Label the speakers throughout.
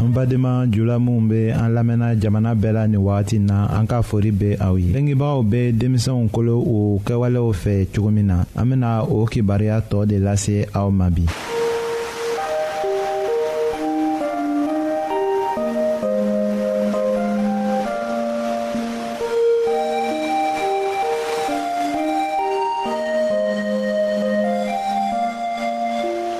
Speaker 1: an
Speaker 2: badenma jula minw be an lamɛnna jamana bɛɛ la nin wagati na an ka fori be aw ye bengebagaw be denmisɛnw kolo u kɛwalew fɛ cogo min na an bena o kibaruya tɔɔ de lase aw ma bi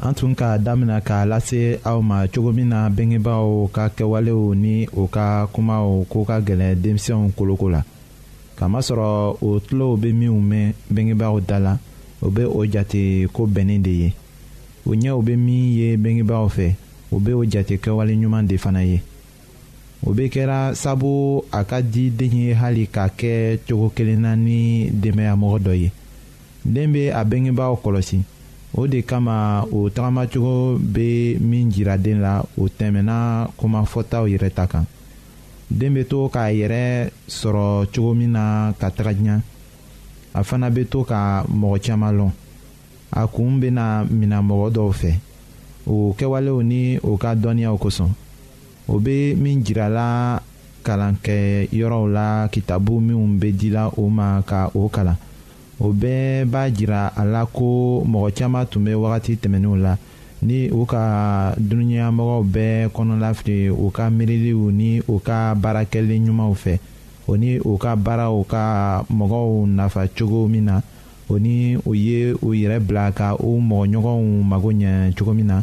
Speaker 2: an tun ka damina k'a lase aw ma cogo min na bengebaaw ka kɛwalew ni o ka kumaw ko ka gɛlɛn denmisɛnw koloko la kamasɔrɔ o tulow bɛ minw mɛn bengebaaw da la o bɛ o jate ko bɛnnen de ye o ɲɛw bɛ min ye bengebaaw fɛ o bɛ o jate kɛwale ɲuman de fana ye o bɛ kɛra sabu a ka di den ye hali ka kɛ cogo kelen na ni denbayamɔgɔ dɔ ye. den bɛ a bengebaaw kɔlɔsi o de kama o tagamacogo bɛ min jira den la o tɛmɛna kuma fɔtaw yɛrɛ ta kan den bɛ to k'a yɛrɛ sɔrɔ cogo min na ka taga diɲɛ a fana bɛ to ka mɔgɔ caman lɔn a kun bɛna minɛ mɔgɔ dɔw fɛ o kɛwalew ni o ka dɔnniyaw kosɔn o bɛ min jirala kalankɛ yɔrɔw la kitabu minnu bɛ dila o ma ka o kalan o bɛɛ b'a jira a la ko mɔgɔ caman tun bɛ wagati tɛmɛnenw la ni u ka dununiyamɔgɔw bɛɛ kɔnɔlafili u ka miiriliw ni u ka baarakɛli ɲumanw fɛ o ni u ka baaraw ka mɔgɔw nafa cogo min na o ni u ye u yɛrɛ bila ka u mɔgɔɲɔgɔnw mago ɲɛ cogo min na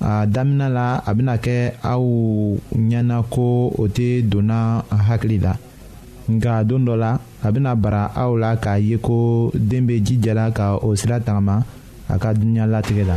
Speaker 2: a daminɛ la a bɛna kɛ aw ɲɛna ko o tɛ donna hakili la nka don dɔ la a bɛna bara aw la k'a ye ko den bɛ jijala ka o sira tagama a ka dunuya latigɛ la.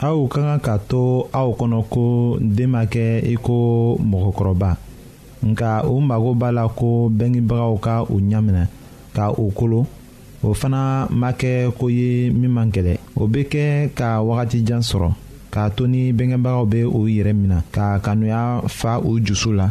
Speaker 2: aw ka kan k'a to aw kɔnɔ ko den ma kɛ i ko mɔgɔkɔrɔba nka u mago b'a la ko bɛnkibagaw ka u ɲaminɛ ka u kolo o fana ma kɛ ko ye min man gɛlɛ o bɛ kɛ ka wagati jan sɔrɔ k'a to ni bɛnkɛbagaw bɛ u yɛrɛ minɛ ka kanuya fa u dusu la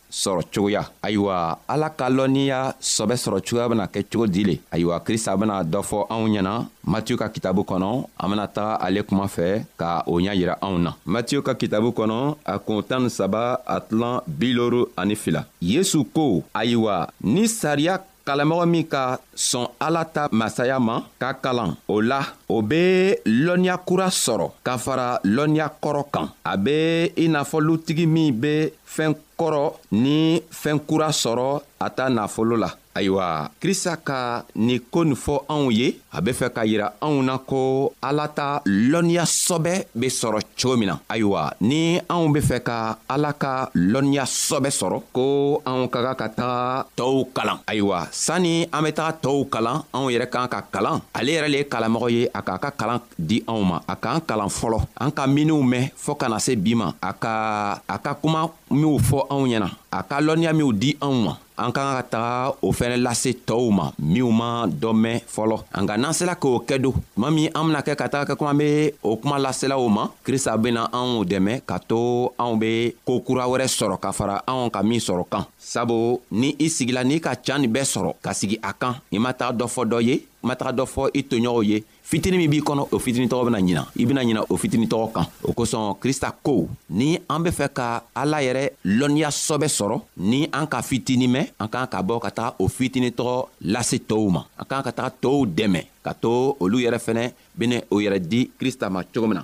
Speaker 2: sɔrɔ
Speaker 3: cogoya ayiwa ala ka lɔnniya sɔbɛ sɔrɔ cogoya bena kɛ cogo di le ayiwa krista bena dɔ fɔ anw ɲɛna matiyu ka kitabu kɔnɔ an bena taga ale kuma fɛ ka o ɲa yira anw na matiyu ka kitabu kɔnɔ a kun tan ni saba a tilan biloru ani fila yesu ko ayiwa ni sariya kalanmɔgɔ min ka sɔn ala ta masaya ma ka kalan o la o bɛ lɔnniya kura sɔrɔ ka fara lɔnniya kɔrɔ kan a bɛ i n'a fɔ lutigi min bɛ fɛn kɔrɔ ni fɛn kura sɔrɔ a ta nafolo la ayiwa krista ka nin ko nin fɔ anw ye a be fɛ ka yira anw na ko ala ta lɔnniya sɔbɛ be sɔrɔ cogo min na ayiwa ni anw be fɛ ka ala ka lɔnniya sɔbɛ sɔrɔ ko anw ka ka ka taga tɔɔw kalan ayiwa sanni an be taga tɔɔw kalan anw yɛrɛ k'an ka kalan ale yɛrɛ le ye kalanmɔgɔ ye a k'a ka kalan di anw ma a k'an kalan fɔlɔ an ka miniw mɛn fɔɔ kana se bi ma a ka a ka kuma minw fɔ anw ɲɛna a ka lɔnniya minw di anw ma an ka kan ka taga o fɛnɛ lase tɔɔw ma minw ma dɔ mɛn fɔlɔ an ka n'an sela k'o kɛ don tuma min an bena kɛ ka taga kɛ kuma an be o kuma lasela o ma krista bena anw dɛmɛ ka to anw be koo kura wɛrɛ sɔrɔ ka fara anw ka min sɔrɔ kan sabu ni i sigila n'i ka can nin bɛɛ sɔrɔ ka sigi a kan i ma taga dɔ fɔ dɔ ye i ma taga dɔ fɔ i toɲɔgɔnw ye fitini min b'i kɔnɔ o fitini tɔgɔ bena ɲina i bena ɲina o fitini tɔgɔ kan o kosɔn krista ko ni an be fɛ ka ala yɛrɛ lɔnniya sɔbɛ sɔrɔ ni an ka fitini mɛn an k'an ka bɔ ka taga o fitini tɔgɔ lase tɔɔw ma an k'an ka taga tɔɔw dɛmɛ ka to olu yɛrɛ fɛnɛ bene o yɛrɛ di krista ma cogo min na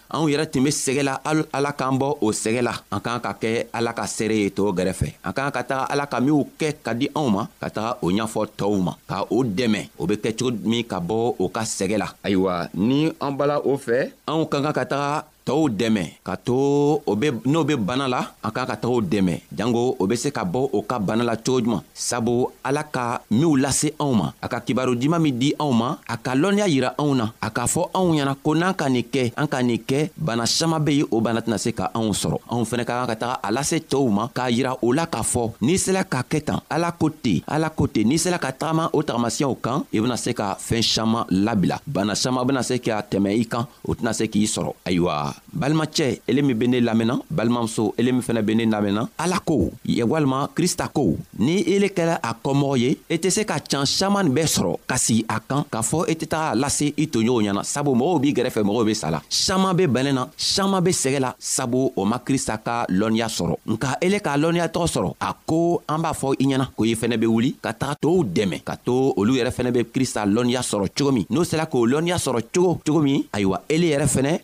Speaker 3: anw yɛrɛ tun be sɛgɛ la ala k'an bɔ o sɛgɛ la an k'an ka kɛ ala ka seere ye tɔɔw gɛrɛfɛ an k'an ka taga ala ka minw kɛ ka di anw ma ka taga o ɲafɔ tɔɔw ma ka o dɛmɛ o be kɛ cogo min ka bɔ o ka sɛgɛ la ayiwa ni an bala o fɛ anw ka kan ka taga tɔɔw dɛmɛ ka to o be n'o be bana la an k'an ka taga o dɛmɛ jango o be se ka bɔ o ka bana la cogo juman sabu ala ka minw lase anw ma a ka kibaru diman min di anw ma a ka lɔnniya yira anw na a k'a fɔ anw ɲɛna ko n'an ka nin kɛ an ka nin kɛ bana saman be ye o bana tɛna se ka anw sɔrɔ anw fɛnɛ ka kan ka taga a lase tɔɔw ma k'a yira o la k'a fɔ n'i sela k'a kɛ tan ala ko ten ala ko ten n'i sela ka tagama o tagamasiyɛw kan i bena se ka fɛɛn saman labila bana saman bena se ka tɛmɛ i kan o tɛna se k'i sɔrɔ ayiwa balimacɛ ele min be ne lamɛnna balimamuso ele min fɛnɛ be ne lamɛnna ala ko ye walima krista ko ni ele kɛla a kɔmɔgɔ ye i e tɛ se ka can saman bɛɛ sɔrɔ ka sigi a kan k'a fɔ i e tɛ taga lase i toɲɔgɔnw ɲɛna sabu mɔgɔw b'i gɛrɛfɛ mɔgɔw be sala saman be bɛnɛ na saman be sɛgɛ la sabu o ma krista ka lɔnniya sɔrɔ nka ele k'a lɔnniya tɔgɔ sɔrɔ a ko an b'a fɔ i ɲɛna ko i fɛnɛ be wuli ka taga tow dɛmɛ ka to olu yɛrɛ fɛnɛ be krista lɔnniya sɔrɔ cogo min n'o sera k'o lɔnniya sɔrɔ cogo cogo min ayiwa ele yɛrɛ fɛnɛ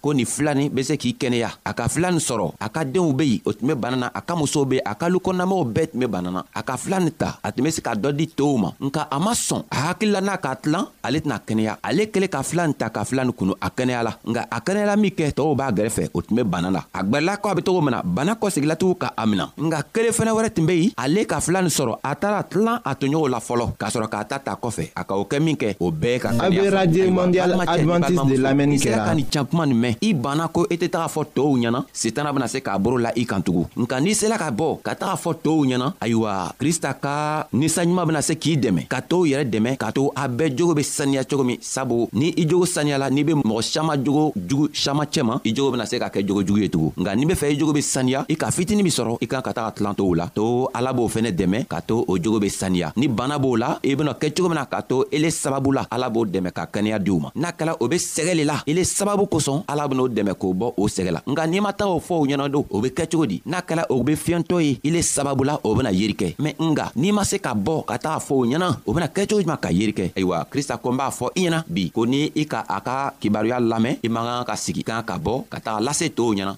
Speaker 3: ko nin filani be se k'i kɛnɛya a ka filani sɔrɔ a ka denw be yen o tun be bana na a ka musow be a ka lukɔnɔnamɔgɔw bɛɛ tun be bana na a ka filani ta a tun be se ka dɔ di tow ma nka a ma sɔn a hakilila n'a k'a tilan ale tɛna kɛnɛya ale kelen ka filani ta ka filani kunu a kɛnɛyala nka a kɛnɛyala min kɛ tɔɔw b'a gɛrɛfɛ o tun be bana la a gwɛrɛla ko a be cogo min na bana kɔsegilatugu ka a mina nka kelen fɛnɛ wɛrɛ tun be yen ale ka filani sɔrɔ a taara tilan a toɲɔgɔnw la fɔlɔ k'a sɔrɔ k'a ta ta kɔfɛ a ka o kɛ min kɛ o bɛɛ ka saniya fɔ radio mondial adventiste de lamɛnni kɛra i sera
Speaker 1: ka
Speaker 3: nin can kuma nin mɛn i banna ko i tɛ taga fɔ tɔɔw ɲɛna setana bɛna se k'a boro la i kan tugun nka n'i sera ka bɔ ka taga fɔ tɔɔw ɲɛna ayiwa krista ka ninsa ɲuman bɛna se k'i dɛmɛ ka tɔɔw yɛrɛ dɛmɛ k'a to a bɛɛ jogo bɛ saniya cogo min sabu ni i jogo saniyala n'i bɛ mɔgɔ siama jogo jugu siama cɛma i jogo bɛna se ka kɛ jogo jugu ye tugun nka n'i bɛ fɛ i jogo bɛ saniya i ka fitini min sɔrɔ i kan ka taga tilan tɔɔw la to ala b'o fɛnɛ dɛmɛ ka to o jogo be saniya ni bana b'o la i bena kɛ cogo min na k'a to ele sababu la ala b'o dɛmɛ ka kɛnɛya diw ma n'a kɛla o be sɛgɛ le la ele sababu kosɔn ala ben'o dɛmɛ k'o bɔ o sɛgɛ la nka n'i ma taa o fɔ o ɲɛna don o be kɛ cogo di n'a kɛla o be fiyɛntɔ ye ile sababu la o bena yeri kɛ mɛn nga n'i ma se ka bɔ ka taga fɔ o ɲɛna o bena kɛ cogo juman ka yeri kɛ ayiwa krista ko n b'a fɔ i ɲɛna bi ko ni i ka a ka kibaruya lamɛn i man kan ka sigi kan ka bɔ ka taga lase tow ɲɛna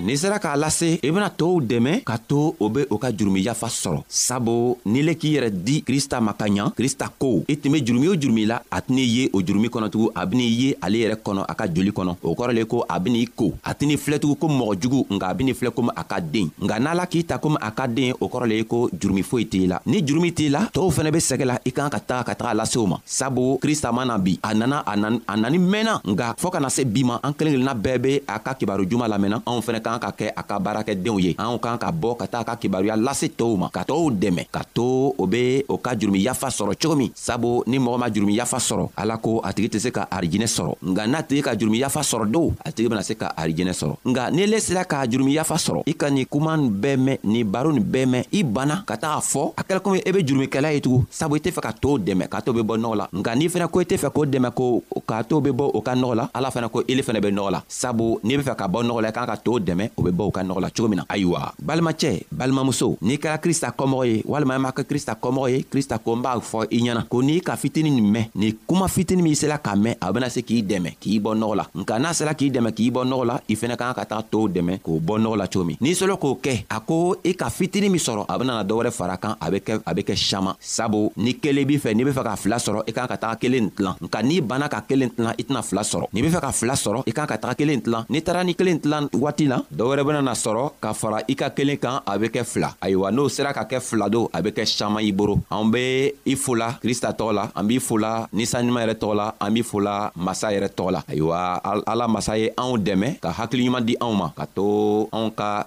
Speaker 3: n'i sera k'a lase i bena tow dɛmɛ ka to o be o ka jurumi yafa sɔrɔ sabu n'i le k'i yɛrɛ di krista ma ka ɲa krista ko i tun be jurumi o jurumi la a tɛn'i ye o jurumi kɔnɔtugun a ben'i ye ale yɛrɛ kɔnɔ a ka joli kɔnɔ o kɔrɔ le ko a ben'i ko a tɛn'i filɛtugun komi mɔgɔ jugu nka a ben'i filɛ komi a ka den nka n'a la k'i ta komi a ka den o kɔrɔ le ye ko jurumi foyi t'i la ni jurumi t'i la tɔɔw fɛnɛ be sɛgɛ la i kan ka taga ka taga lase o ma sabu krista ma na bi a nana a nani mɛnna nka fɔɔ ka na se bi ma an kelen kelenna bɛɛ be a ka kibaru juman lamɛnna anw fɛnɛ k'an ka kɛ a ka baarakɛdenw ye anw k'an ka bɔ ka taa ka kibaruya lase tɔɔw ma ka tɔɔw dɛmɛ ka to o be o ka jurumi yafa sɔrɔ cogo min sabu ni mɔgɔ ma jurumi yafa sɔrɔ ala ko a tigi tɛ se ka arijinɛ sɔrɔ nka n'a tigi ka jurumi yafa sɔrɔ don a tigi bena se ka arijinɛ sɔrɔ nka n'i le sera k'a jurumi yafa sɔrɔ i ka nin kuman bɛɛ mɛn nin baro nin bɛɛ mɛn i banna ka taga fɔ a kɛla komi i e be jurumikɛla ye tugun sabu i tɛ fɛ ka t'o dɛmɛ k'a to be bɔ nɔgɔ la nka n'i fɛnɛ ko i tɛ fɛ k'o dɛmɛ ko k'a to be bɔ o ka nɔgɔ la ala fɛnɛ ko ili fɛnɛ be nɔgɔ la sabu n'i be fɛ ka bɔ nɔgɔ la i kan ka t'o dɛmɛ o be bɔ u ka nɔgɔ la cogo min na ayiwa balimacɛ balimamuso n'i kɛra krista kɔmɔgɔ ye walima i m'a kɛ krista kɔmɔgɔ ye krista ko n b'a fɔ i ɲɛna ko n'i ka fitini nin mɛn ni kuma fitini min sela k'a mɛn a bena se k'i dɛmɛ k'i bɔ nɔgɔ la nka n'a sela k'i dɛmɛ k'i bɔ nɔgɔ la i fɛnɛ kan ka taga t'o dɛmɛ k'o bɔ nɔgɔ la cogo min n'i sɔlɔ k'o kɛ a ko i ka fitini min sɔrɔ a benana dɔwɛrɛ fara kan a be kɛ a be kɛ saman sabu ni kelen b'i fɛ n'i be fɛ ka fila sɔrɔ i kan ka taga kelen tilan nka n'i banna ka kelen tilan i tɛna fila sɔrɔ n'i be fɛ ka fila sɔrɔ i kan ka taga kelen tilan n'i taara ni kelen tilan waati la dɔ wɛrɛ benana sɔrɔ ka fara i ka kelen kan a be kɛ fila ayiwa n'o sera ka kɛ fila don a be kɛ saman i boro an be i fola krista tɔgɔ la an b'i fola nisanɲuman yɛrɛ tɔgɔ la an b'i fola masa yɛrɛ tɔgɔ la ayiwa ala masa ye anw dɛmɛ ka hakiliɲuman di anw ma ka to anw ka